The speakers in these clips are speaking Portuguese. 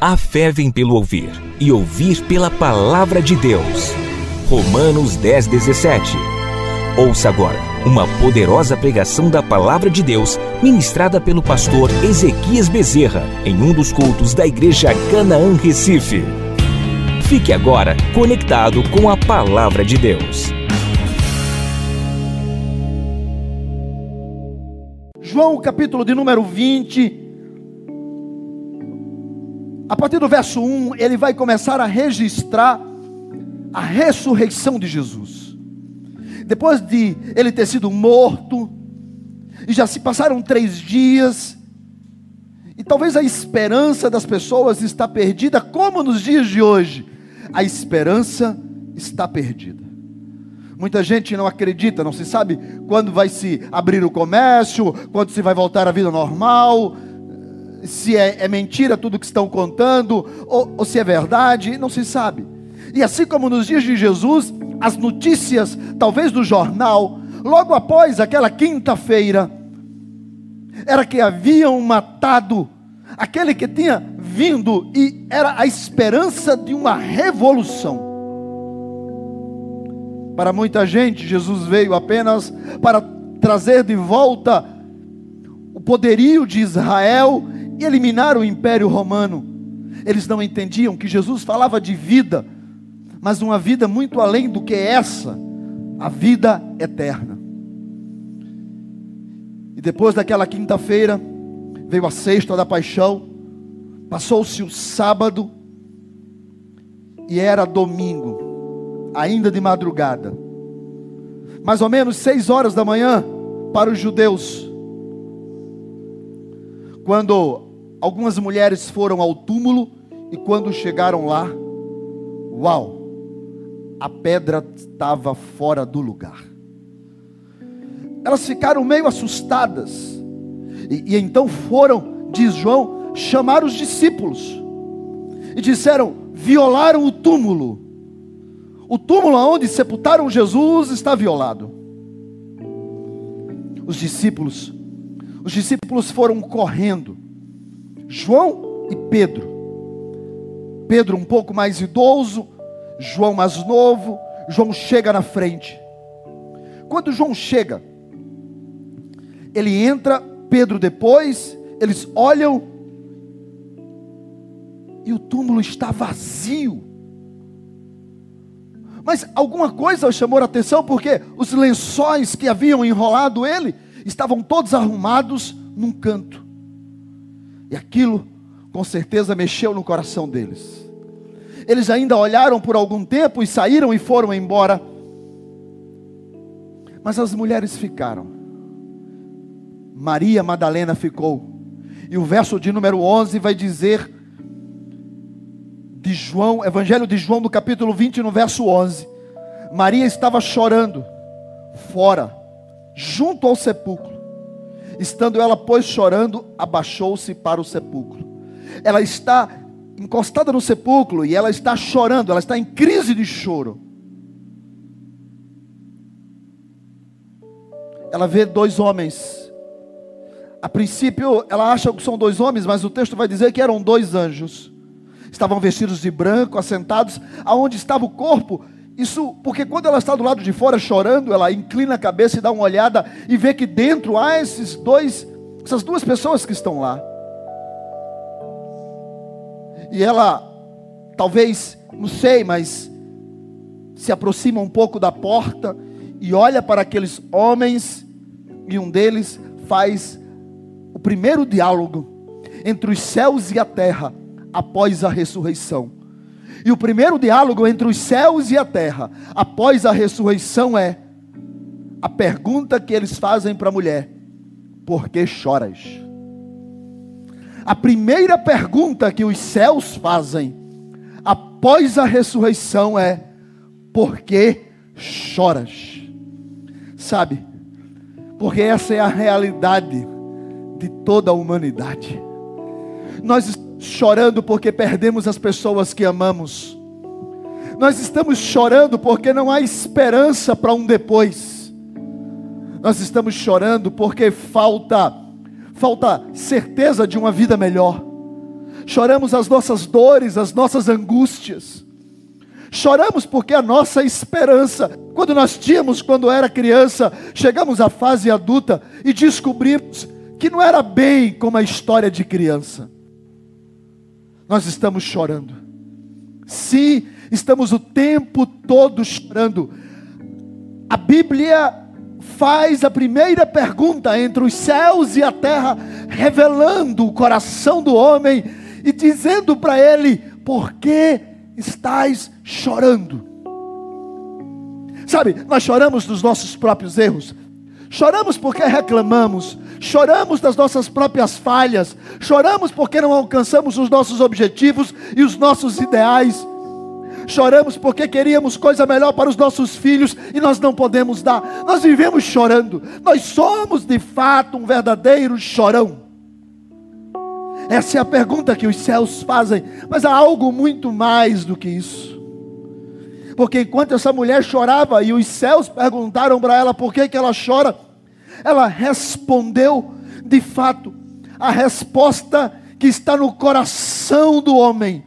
A fé vem pelo ouvir e ouvir pela palavra de Deus. Romanos 10, 17. Ouça agora uma poderosa pregação da palavra de Deus ministrada pelo pastor Ezequias Bezerra em um dos cultos da Igreja Canaã Recife. Fique agora conectado com a palavra de Deus. João, capítulo de número 20. A partir do verso 1, ele vai começar a registrar a ressurreição de Jesus. Depois de ele ter sido morto, e já se passaram três dias, e talvez a esperança das pessoas está perdida, como nos dias de hoje, a esperança está perdida. Muita gente não acredita, não se sabe quando vai se abrir o comércio, quando se vai voltar à vida normal, se é, é mentira tudo que estão contando, ou, ou se é verdade, não se sabe. E assim como nos dias de Jesus, as notícias, talvez do jornal, logo após aquela quinta-feira, era que haviam matado aquele que tinha vindo e era a esperança de uma revolução. Para muita gente, Jesus veio apenas para trazer de volta o poderio de Israel e eliminar o império romano. Eles não entendiam que Jesus falava de vida, mas uma vida muito além do que essa, a vida eterna. E depois daquela quinta-feira, veio a sexta da paixão, passou-se o sábado, e era domingo ainda de madrugada, mais ou menos seis horas da manhã, para os judeus, quando algumas mulheres foram ao túmulo e quando chegaram lá, uau, a pedra estava fora do lugar. Elas ficaram meio assustadas, e, e então foram, diz João, chamar os discípulos, e disseram: violaram o túmulo o túmulo onde sepultaram Jesus está violado. Os discípulos, os discípulos foram correndo. João e Pedro. Pedro um pouco mais idoso, João mais novo. João chega na frente. Quando João chega, ele entra, Pedro depois, eles olham e o túmulo está vazio. Mas alguma coisa chamou a atenção, porque os lençóis que haviam enrolado ele estavam todos arrumados num canto. E aquilo, com certeza, mexeu no coração deles. Eles ainda olharam por algum tempo e saíram e foram embora. Mas as mulheres ficaram. Maria Madalena ficou. E o verso de número 11 vai dizer de João, Evangelho de João, no capítulo 20, no verso 11. Maria estava chorando fora, junto ao sepulcro. Estando ela, pois, chorando, abaixou-se para o sepulcro. Ela está encostada no sepulcro e ela está chorando, ela está em crise de choro. Ela vê dois homens. A princípio, ela acha que são dois homens, mas o texto vai dizer que eram dois anjos estavam vestidos de branco, assentados, aonde estava o corpo. Isso porque quando ela está do lado de fora chorando, ela inclina a cabeça e dá uma olhada e vê que dentro há esses dois, essas duas pessoas que estão lá. E ela, talvez, não sei, mas se aproxima um pouco da porta e olha para aqueles homens, e um deles faz o primeiro diálogo entre os céus e a terra após a ressurreição. E o primeiro diálogo entre os céus e a terra, após a ressurreição, é a pergunta que eles fazem para a mulher: Por que choras? A primeira pergunta que os céus fazem após a ressurreição é: Por que choras? Sabe, porque essa é a realidade de toda a humanidade. Nós chorando porque perdemos as pessoas que amamos. Nós estamos chorando porque não há esperança para um depois. Nós estamos chorando porque falta falta certeza de uma vida melhor. choramos as nossas dores, as nossas angústias. Choramos porque a nossa esperança, quando nós tínhamos, quando era criança, chegamos à fase adulta e descobrimos que não era bem como a história de criança. Nós estamos chorando. Sim, estamos o tempo todo chorando. A Bíblia faz a primeira pergunta entre os céus e a terra, revelando o coração do homem e dizendo para ele: Por que estás chorando? Sabe, nós choramos dos nossos próprios erros, choramos porque reclamamos, choramos das nossas próprias falhas, choramos porque não alcançamos os nossos objetivos e os nossos ideais. Choramos porque queríamos coisa melhor para os nossos filhos e nós não podemos dar. Nós vivemos chorando. Nós somos de fato um verdadeiro chorão. Essa é a pergunta que os céus fazem, mas há algo muito mais do que isso. Porque enquanto essa mulher chorava e os céus perguntaram para ela por que, que ela chora, ela respondeu de fato a resposta que está no coração do homem,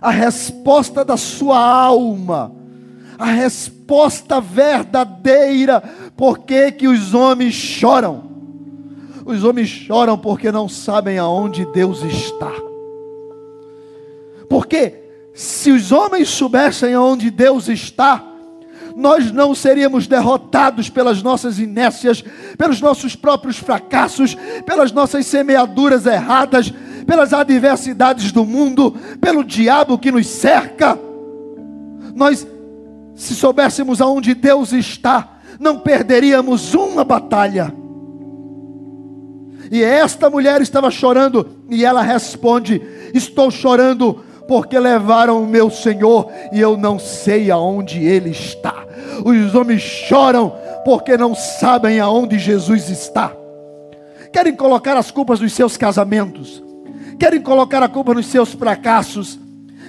a resposta da sua alma, a resposta verdadeira, por que, que os homens choram? Os homens choram porque não sabem aonde Deus está. Porque se os homens soubessem aonde Deus está, nós não seríamos derrotados pelas nossas inércias, pelos nossos próprios fracassos, pelas nossas semeaduras erradas, pelas adversidades do mundo, pelo diabo que nos cerca. Nós, se soubéssemos aonde Deus está, não perderíamos uma batalha. E esta mulher estava chorando, e ela responde: Estou chorando porque levaram o meu Senhor e eu não sei aonde ele está. Os homens choram porque não sabem aonde Jesus está. Querem colocar as culpas nos seus casamentos, querem colocar a culpa nos seus fracassos,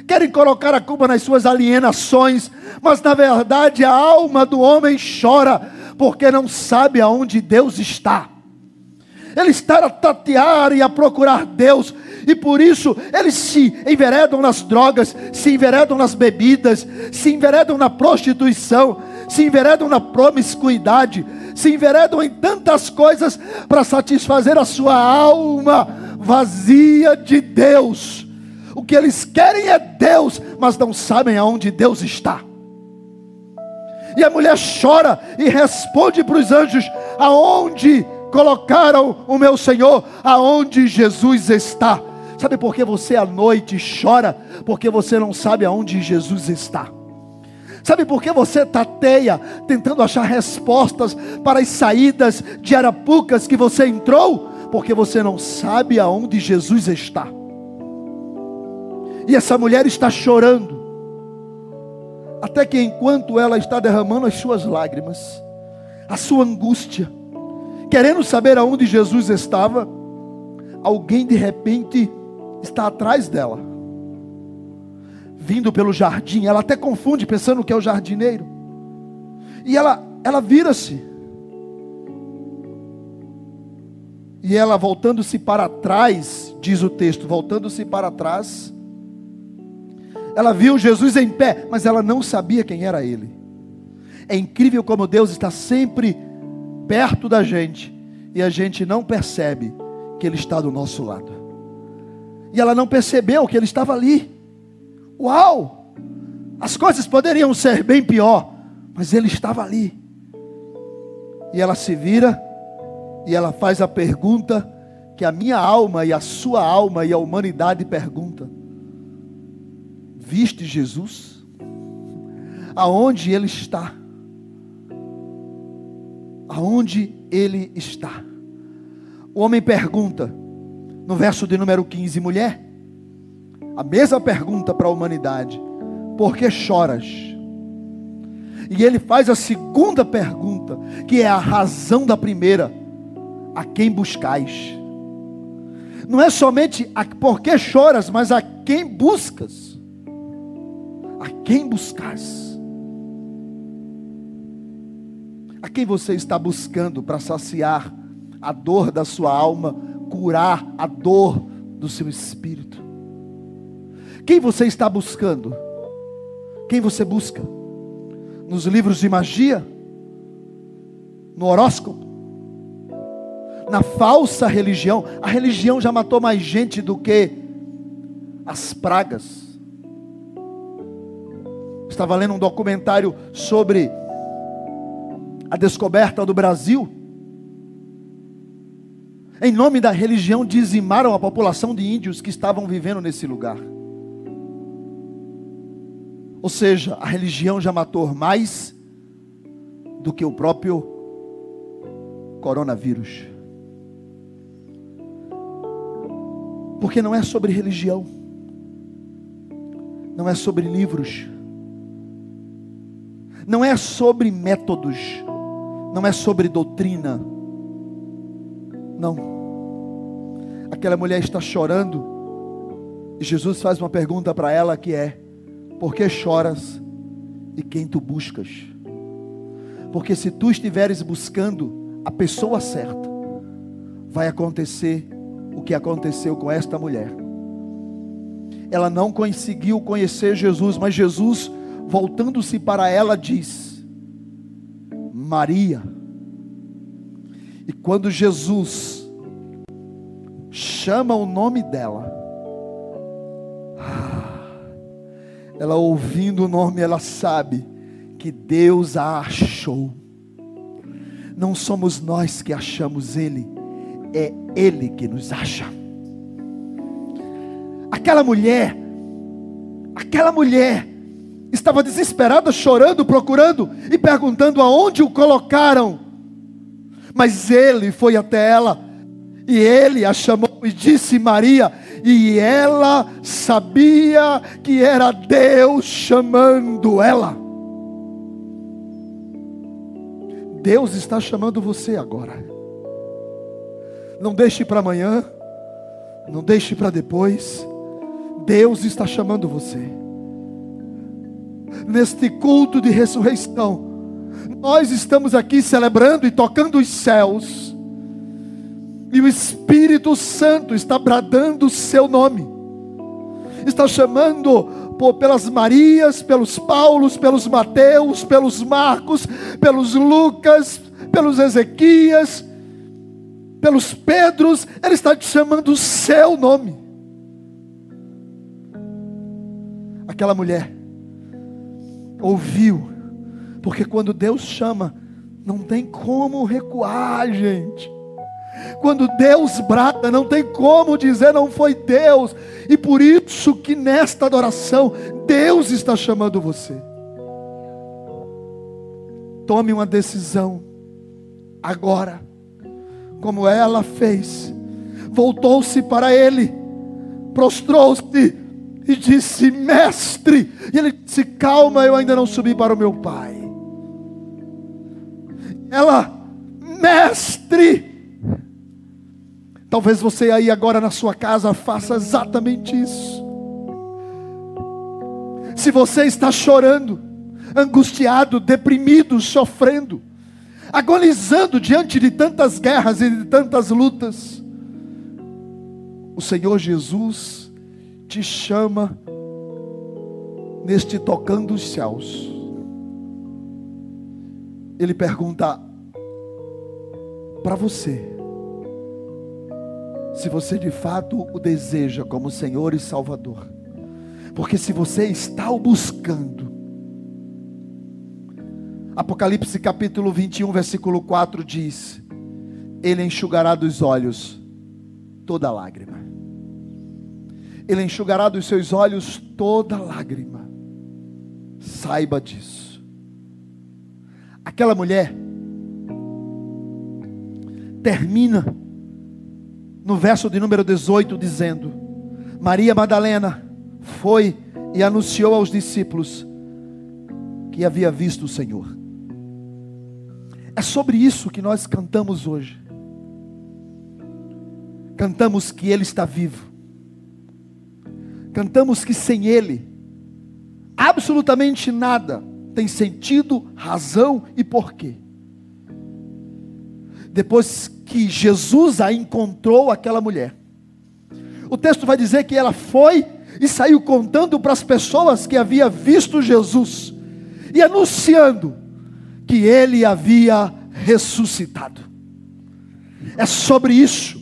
querem colocar a culpa nas suas alienações, mas na verdade a alma do homem chora porque não sabe aonde Deus está. Ele está a tatear e a procurar Deus, e por isso eles se enveredam nas drogas, se enveredam nas bebidas, se enveredam na prostituição, se enveredam na promiscuidade, se enveredam em tantas coisas para satisfazer a sua alma vazia de Deus. O que eles querem é Deus, mas não sabem aonde Deus está. E a mulher chora e responde para os anjos: aonde colocaram o meu Senhor? Aonde Jesus está? Sabe por que você à noite chora? Porque você não sabe aonde Jesus está. Sabe por que você tateia tentando achar respostas para as saídas de arapucas que você entrou? Porque você não sabe aonde Jesus está. E essa mulher está chorando. Até que enquanto ela está derramando as suas lágrimas, a sua angústia, querendo saber aonde Jesus estava, alguém de repente está atrás dela, vindo pelo jardim. Ela até confunde, pensando que é o jardineiro. E ela, ela vira-se. E ela, voltando-se para trás, diz o texto, voltando-se para trás, ela viu Jesus em pé, mas ela não sabia quem era ele. É incrível como Deus está sempre perto da gente e a gente não percebe que Ele está do nosso lado. E ela não percebeu que Ele estava ali. Uau! As coisas poderiam ser bem pior, mas Ele estava ali. E ela se vira e ela faz a pergunta que a minha alma e a sua alma e a humanidade pergunta: Viste Jesus? Aonde Ele está? Aonde ele está. O homem pergunta, no verso de número 15, mulher, a mesma pergunta para a humanidade: por que choras? E ele faz a segunda pergunta, que é a razão da primeira: a quem buscais? Não é somente a por que choras, mas a quem buscas? A quem buscas? A quem você está buscando para saciar a dor da sua alma, curar a dor do seu espírito. Quem você está buscando? Quem você busca? Nos livros de magia? No horóscopo? Na falsa religião? A religião já matou mais gente do que as pragas. Estava lendo um documentário sobre a descoberta do Brasil. Em nome da religião, dizimaram a população de índios que estavam vivendo nesse lugar. Ou seja, a religião já matou mais do que o próprio coronavírus. Porque não é sobre religião, não é sobre livros, não é sobre métodos, não é sobre doutrina. Não. Aquela mulher está chorando e Jesus faz uma pergunta para ela que é: por que choras e quem tu buscas? Porque se tu estiveres buscando a pessoa certa, vai acontecer o que aconteceu com esta mulher. Ela não conseguiu conhecer Jesus, mas Jesus, voltando-se para ela, diz: Maria. E quando Jesus chama o nome dela, ela ouvindo o nome, ela sabe que Deus a achou. Não somos nós que achamos Ele, é Ele que nos acha. Aquela mulher, aquela mulher, estava desesperada, chorando, procurando e perguntando aonde o colocaram. Mas ele foi até ela e ele a chamou e disse: Maria, e ela sabia que era Deus chamando ela. Deus está chamando você agora. Não deixe para amanhã, não deixe para depois. Deus está chamando você. Neste culto de ressurreição, nós estamos aqui celebrando e tocando os céus e o Espírito Santo está bradando o seu nome. Está chamando por, pelas Marias, pelos Paulos, pelos Mateus, pelos Marcos, pelos Lucas, pelos Ezequias, pelos Pedros, Ele está te chamando o seu nome. Aquela mulher ouviu, porque quando Deus chama, não tem como recuar, gente. Quando Deus brada, não tem como dizer não foi Deus. E por isso que nesta adoração, Deus está chamando você. Tome uma decisão agora, como ela fez. Voltou-se para ele, prostrou-se e disse: Mestre. E ele disse: Calma, eu ainda não subi para o meu pai. Ela, mestre. Talvez você aí agora na sua casa faça exatamente isso. Se você está chorando, angustiado, deprimido, sofrendo, agonizando diante de tantas guerras e de tantas lutas, o Senhor Jesus te chama neste tocando os céus. Ele pergunta para você: se você de fato o deseja como Senhor e Salvador. Porque se você está o buscando, Apocalipse capítulo 21, versículo 4 diz: Ele enxugará dos olhos toda lágrima. Ele enxugará dos seus olhos toda lágrima. Saiba disso. Aquela mulher termina no verso de número 18, dizendo: Maria Madalena foi e anunciou aos discípulos que havia visto o Senhor. É sobre isso que nós cantamos hoje. Cantamos que Ele está vivo. Cantamos que sem Ele, absolutamente nada tem sentido, razão e porquê. Depois que Jesus a encontrou aquela mulher, o texto vai dizer que ela foi e saiu contando para as pessoas que havia visto Jesus e anunciando que ele havia ressuscitado. É sobre isso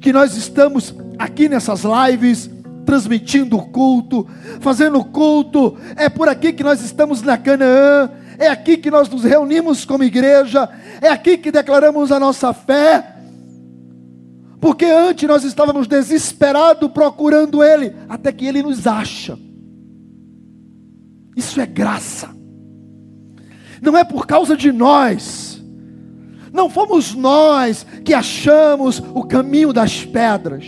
que nós estamos aqui nessas lives transmitindo o culto, fazendo culto. É por aqui que nós estamos na Canaã, é aqui que nós nos reunimos como igreja, é aqui que declaramos a nossa fé. Porque antes nós estávamos desesperados procurando Ele, até que Ele nos acha. Isso é graça. Não é por causa de nós. Não fomos nós que achamos o caminho das pedras.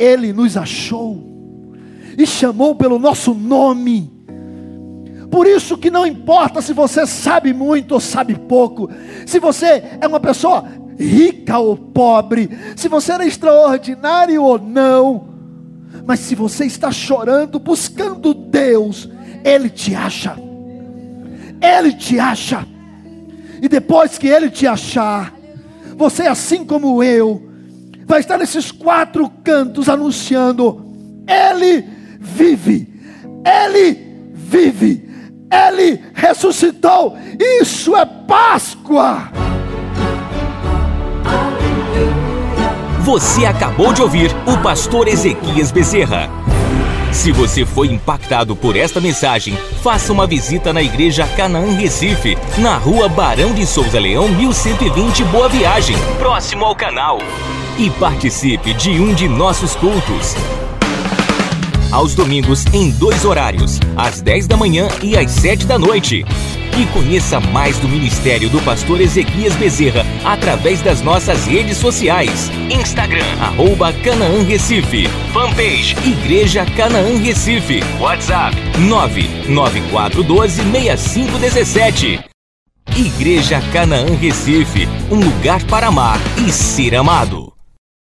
Ele nos achou e chamou pelo nosso nome. Por isso que não importa se você sabe muito ou sabe pouco, se você é uma pessoa rica ou pobre, se você era extraordinário ou não, mas se você está chorando, buscando Deus, Ele te acha, Ele te acha, e depois que Ele te achar, você, assim como eu, vai estar nesses quatro cantos anunciando: Ele vive, Ele vive, Ele ressuscitou. Isso é Páscoa. Você acabou de ouvir o pastor Ezequias Bezerra. Se você foi impactado por esta mensagem, faça uma visita na Igreja Canaã Recife, na rua Barão de Souza Leão, 1120 Boa Viagem, próximo ao canal. E participe de um de nossos cultos. Aos domingos, em dois horários, às 10 da manhã e às 7 da noite e conheça mais do ministério do pastor Ezequias Bezerra através das nossas redes sociais. Instagram, arroba Canaã Recife. Fanpage, Igreja Canaã Recife. WhatsApp, 994126517. Igreja Canaã Recife, um lugar para amar e ser amado.